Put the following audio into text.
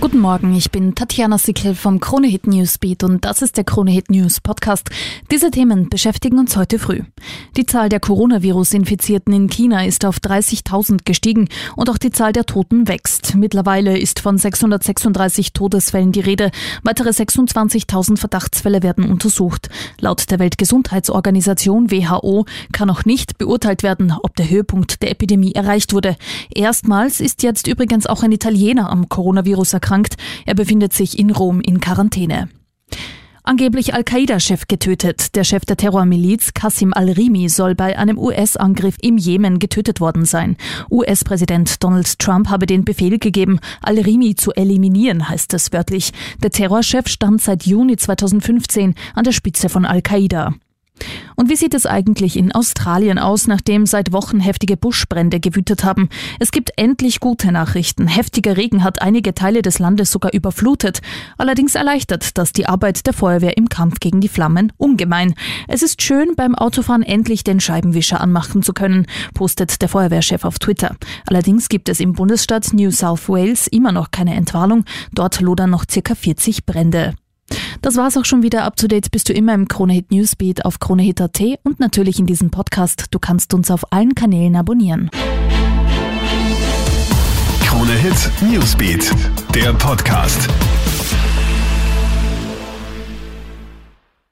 Guten Morgen, ich bin Tatjana Sickel vom Krone Hit Newsbeat und das ist der Krone Hit News Podcast. Diese Themen beschäftigen uns heute früh. Die Zahl der Coronavirus-Infizierten in China ist auf 30.000 gestiegen und auch die Zahl der Toten wächst. Mittlerweile ist von 636 Todesfällen die Rede. Weitere 26.000 Verdachtsfälle werden untersucht. Laut der Weltgesundheitsorganisation WHO kann noch nicht beurteilt werden, ob der Höhepunkt der Epidemie erreicht wurde. Erstmals ist jetzt übrigens auch ein Italiener am Coronavirus erkrankt erkrankt. Er befindet sich in Rom in Quarantäne. Angeblich Al-Qaida-Chef getötet. Der Chef der Terrormiliz Qasim al-Rimi soll bei einem US-Angriff im Jemen getötet worden sein. US-Präsident Donald Trump habe den Befehl gegeben, al-Rimi zu eliminieren, heißt es wörtlich. Der Terrorchef stand seit Juni 2015 an der Spitze von Al-Qaida. Und wie sieht es eigentlich in Australien aus, nachdem seit Wochen heftige Buschbrände gewütet haben? Es gibt endlich gute Nachrichten. Heftiger Regen hat einige Teile des Landes sogar überflutet. Allerdings erleichtert das die Arbeit der Feuerwehr im Kampf gegen die Flammen ungemein. Es ist schön, beim Autofahren endlich den Scheibenwischer anmachen zu können, postet der Feuerwehrchef auf Twitter. Allerdings gibt es im Bundesstaat New South Wales immer noch keine Entwarnung. Dort lodern noch circa 40 Brände. Das war's auch schon wieder. Up to date bist du immer im Kronehit Newsbeat auf kronehit.at und natürlich in diesem Podcast. Du kannst uns auf allen Kanälen abonnieren. Kronehit Newsbeat, der Podcast.